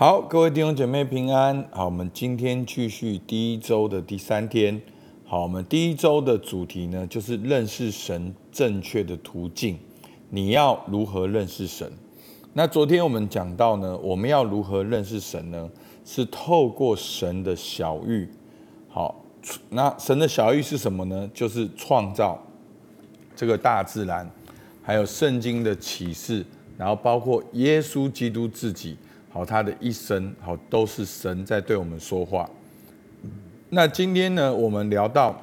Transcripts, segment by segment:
好，各位弟兄姐妹平安。好，我们今天继续第一周的第三天。好，我们第一周的主题呢，就是认识神正确的途径。你要如何认识神？那昨天我们讲到呢，我们要如何认识神呢？是透过神的小玉。好，那神的小玉是什么呢？就是创造这个大自然，还有圣经的启示，然后包括耶稣基督自己。好，他的一生好都是神在对我们说话。那今天呢，我们聊到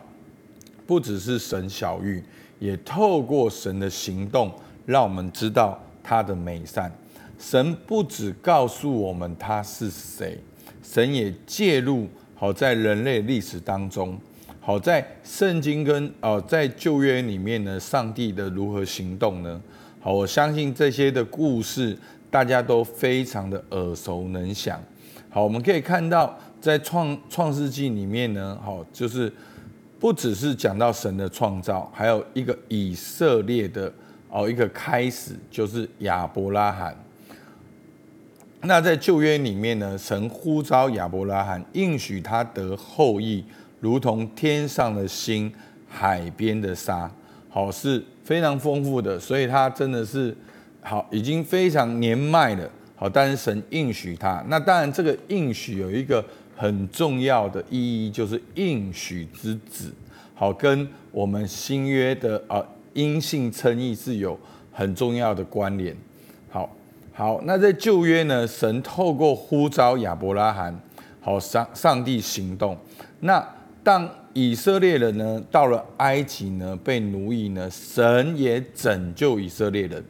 不只是神小玉，也透过神的行动，让我们知道他的美善。神不只告诉我们他是谁，神也介入好在人类历史当中，好在圣经跟哦在旧约里面呢，上帝的如何行动呢？好，我相信这些的故事。大家都非常的耳熟能详。好，我们可以看到，在创创世纪里面呢，好，就是不只是讲到神的创造，还有一个以色列的哦一个开始，就是亚伯拉罕。那在旧约里面呢，神呼召亚伯拉罕，应许他得后裔，如同天上的星、海边的沙，好是非常丰富的，所以他真的是。好，已经非常年迈了。好，但是神应许他。那当然，这个应许有一个很重要的意义，就是应许之子。好，跟我们新约的啊阴性称义是有很重要的关联。好，好，那在旧约呢，神透过呼召亚伯拉罕，好上上帝行动。那当以色列人呢到了埃及呢被奴役呢，神也拯救以色列人。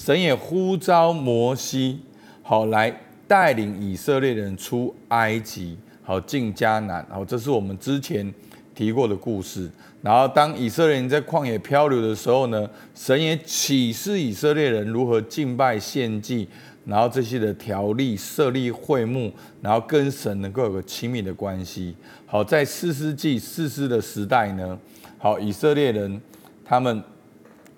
神也呼召摩西，好来带领以色列人出埃及，好进迦南。好，这是我们之前提过的故事。然后，当以色列人在旷野漂流的时候呢，神也启示以色列人如何敬拜献祭，然后这些的条例设立会幕，然后跟神能够有个亲密的关系。好，在四世纪四世的时代呢，好以色列人他们。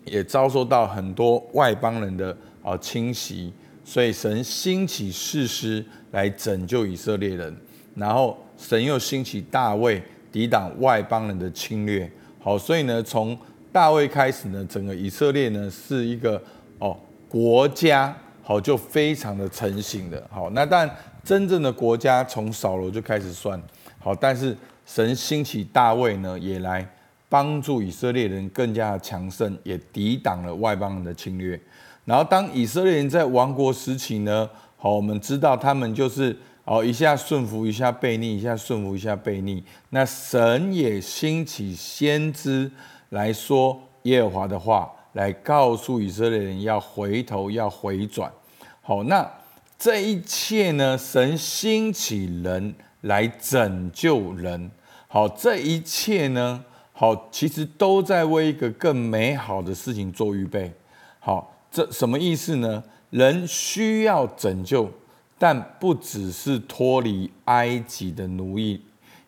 也遭受到很多外邦人的啊侵袭，所以神兴起士师来拯救以色列人，然后神又兴起大卫抵挡外邦人的侵略。好，所以呢，从大卫开始呢，整个以色列呢是一个哦国家，好就非常的成型的。好，那但真正的国家从扫罗就开始算好，但是神兴起大卫呢也来。帮助以色列人更加的强盛，也抵挡了外邦人的侵略。然后，当以色列人在亡国时期呢，好，我们知道他们就是哦，一下顺服，一下背逆，一下顺服，一下背逆。那神也兴起先知来说耶和华的话，来告诉以色列人要回头，要回转。好，那这一切呢，神兴起人来拯救人。好，这一切呢。好，其实都在为一个更美好的事情做预备。好，这什么意思呢？人需要拯救，但不只是脱离埃及的奴役，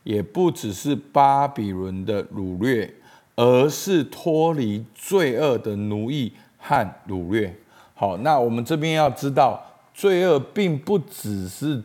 也不只是巴比伦的掳掠，而是脱离罪恶的奴役和掳掠。好，那我们这边要知道，罪恶并不只是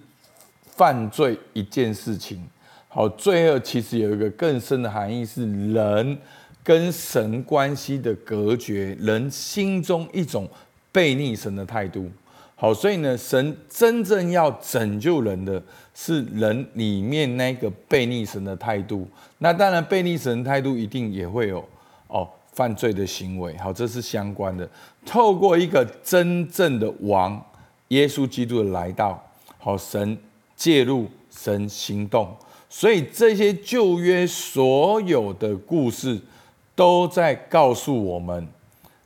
犯罪一件事情。好，罪恶其实有一个更深的含义，是人跟神关系的隔绝，人心中一种背逆神的态度。好，所以呢，神真正要拯救人的是人里面那个背逆神的态度。那当然，背逆神态度一定也会有哦犯罪的行为。好，这是相关的。透过一个真正的王耶稣基督的来到，好，神介入，神行动。所以这些旧约所有的故事，都在告诉我们，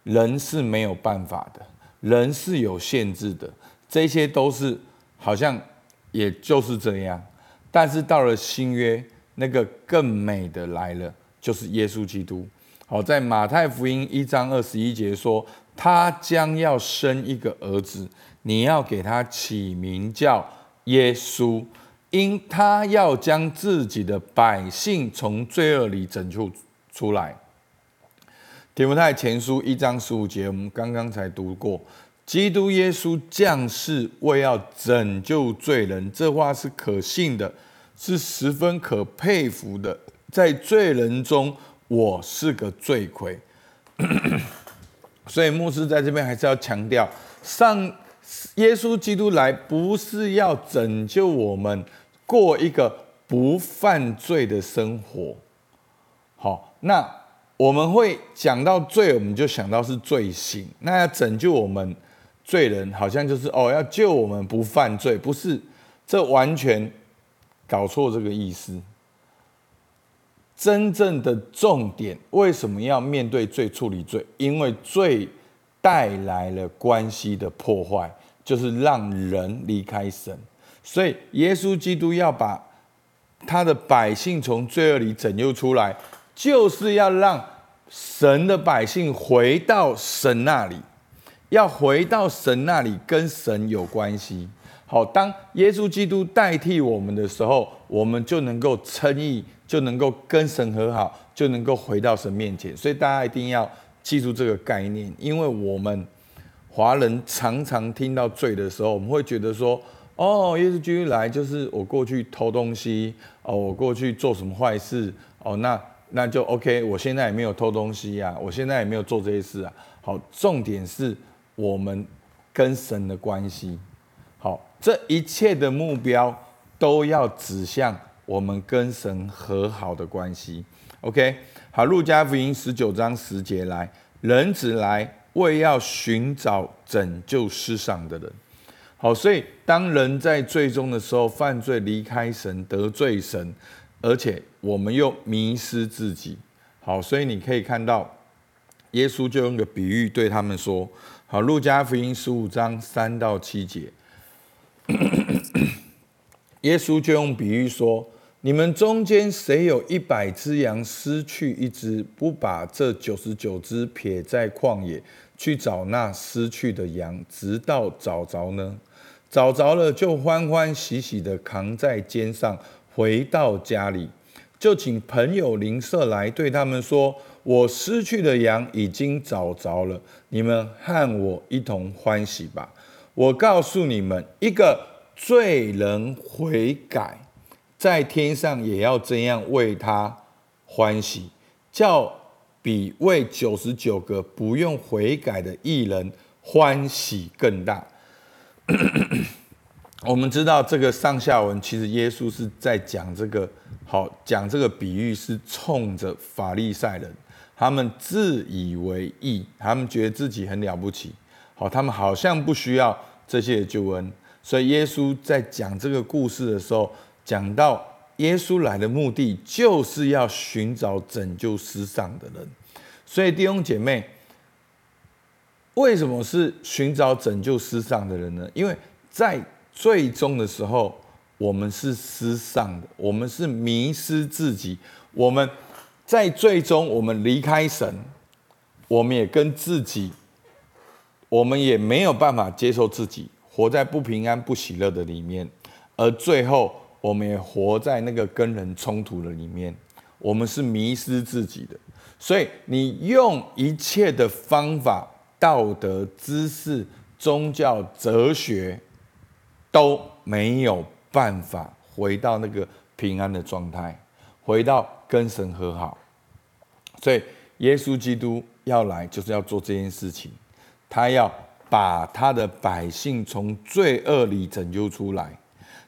人是没有办法的，人是有限制的。这些都是好像也就是这样。但是到了新约，那个更美的来了，就是耶稣基督。好，在马太福音一章二十一节说，他将要生一个儿子，你要给他起名叫耶稣。因他要将自己的百姓从罪恶里拯救出来。提摩太前书一章十五节，我们刚刚才读过，基督耶稣降世为要拯救罪人，这话是可信的，是十分可佩服的。在罪人中，我是个罪魁。所以牧师在这边还是要强调，上耶稣基督来不是要拯救我们过一个不犯罪的生活。好，那我们会讲到罪，我们就想到是罪行。那要拯救我们。罪人好像就是哦，要救我们不犯罪，不是？这完全搞错这个意思。真正的重点，为什么要面对罪、处理罪？因为罪带来了关系的破坏，就是让人离开神。所以耶稣基督要把他的百姓从罪恶里拯救出来，就是要让神的百姓回到神那里。要回到神那里，跟神有关系。好，当耶稣基督代替我们的时候，我们就能够称义，就能够跟神和好，就能够回到神面前。所以大家一定要记住这个概念，因为我们华人常常听到罪的时候，我们会觉得说：哦，耶稣基督来就是我过去偷东西，哦，我过去做什么坏事，哦，那那就 OK。我现在也没有偷东西呀，我现在也没有做这些事啊。好，重点是。我们跟神的关系，好，这一切的目标都要指向我们跟神和好的关系。OK，好，路加福音十九章十节来，人子来为要寻找拯救世上的人。好，所以当人在最终的时候犯罪离开神得罪神，而且我们又迷失自己。好，所以你可以看到，耶稣就用个比喻对他们说。好，路加福音十五章三到七节，耶稣就用比喻说：你们中间谁有一百只羊，失去一只，不把这九十九只撇在旷野，去找那失去的羊，直到找着呢？找着了，就欢欢喜喜的扛在肩上，回到家里，就请朋友邻舍来对他们说。我失去的羊已经找着了，你们和我一同欢喜吧。我告诉你们，一个罪人悔改，在天上也要这样为他欢喜，叫比为九十九个不用悔改的艺人欢喜更大。我们知道这个上下文，其实耶稣是在讲这个，好讲这个比喻是冲着法利赛人。他们自以为义，他们觉得自己很了不起，好，他们好像不需要这些救恩。所以耶稣在讲这个故事的时候，讲到耶稣来的目的就是要寻找拯救世上的人。所以弟兄姐妹，为什么是寻找拯救失丧的人呢？因为在最终的时候，我们是失丧的，我们是迷失自己，我们。在最终，我们离开神，我们也跟自己，我们也没有办法接受自己，活在不平安、不喜乐的里面，而最后，我们也活在那个跟人冲突的里面，我们是迷失自己的。所以，你用一切的方法、道德、知识、宗教、哲学，都没有办法回到那个平安的状态。回到跟神和好，所以耶稣基督要来，就是要做这件事情。他要把他的百姓从罪恶里拯救出来。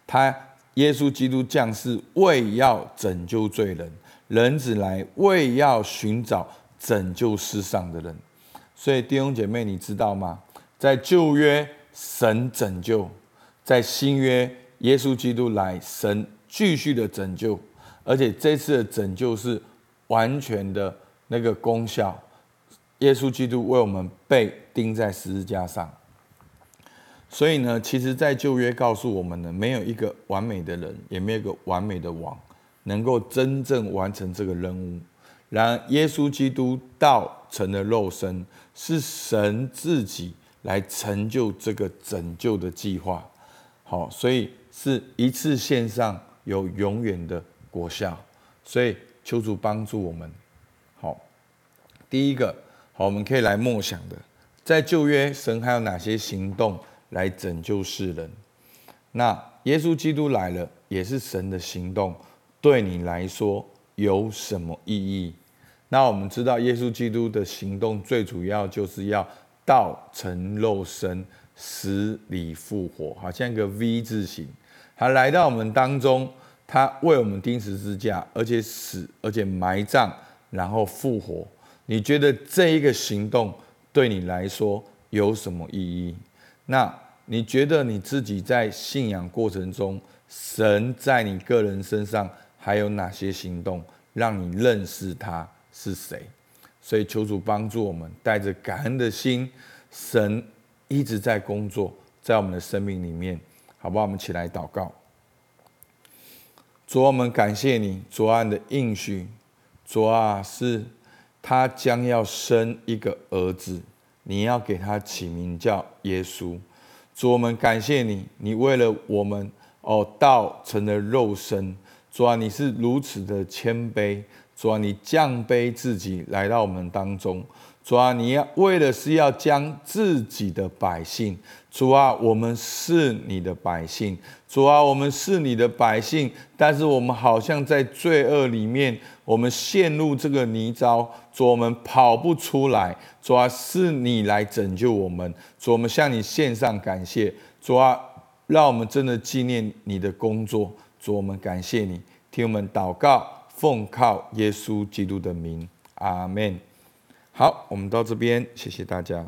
他耶稣基督降世为要拯救罪人，人子来为要寻找拯救世上的人。所以弟兄姐妹，你知道吗？在旧约神拯救，在新约耶稣基督来，神继续的拯救。而且这次的拯救是完全的那个功效，耶稣基督为我们被钉在十字架上。所以呢，其实，在旧约告诉我们呢，没有一个完美的人，也没有一个完美的王，能够真正完成这个任务。然，耶稣基督道成了肉身，是神自己来成就这个拯救的计划。好，所以是一次线上有永远的。果效，所以求主帮助我们。好，第一个，好，我们可以来默想的，在旧约，神还有哪些行动来拯救世人？那耶稣基督来了，也是神的行动，对你来说有什么意义？那我们知道，耶稣基督的行动最主要就是要道成肉身，死里复活，好像一个 V 字形。他来到我们当中，他为我们钉十字架，而且死，而且埋葬，然后复活。你觉得这一个行动？对你来说有什么意义？那你觉得你自己在信仰过程中，神在你个人身上还有哪些行动，让你认识他是谁？所以求主帮助我们，带着感恩的心，神一直在工作在我们的生命里面，好不好？我们起来祷告。主，我们感谢你，主啊的应许，主啊是。他将要生一个儿子，你要给他起名叫耶稣。主，我们感谢你，你为了我们哦，道成了肉身。主啊，你是如此的谦卑。主啊，你降卑自己来到我们当中。主啊，你要为的是要将自己的百姓。主啊，我们是你的百姓。主啊，我们是你的百姓，但是我们好像在罪恶里面，我们陷入这个泥沼。主，我们跑不出来。主啊，是你来拯救我们。主，我们向你献上感谢。主啊，让我们真的纪念你的工作。主，我们感谢你，替我们祷告，奉靠耶稣基督的名，阿门。好，我们到这边，谢谢大家。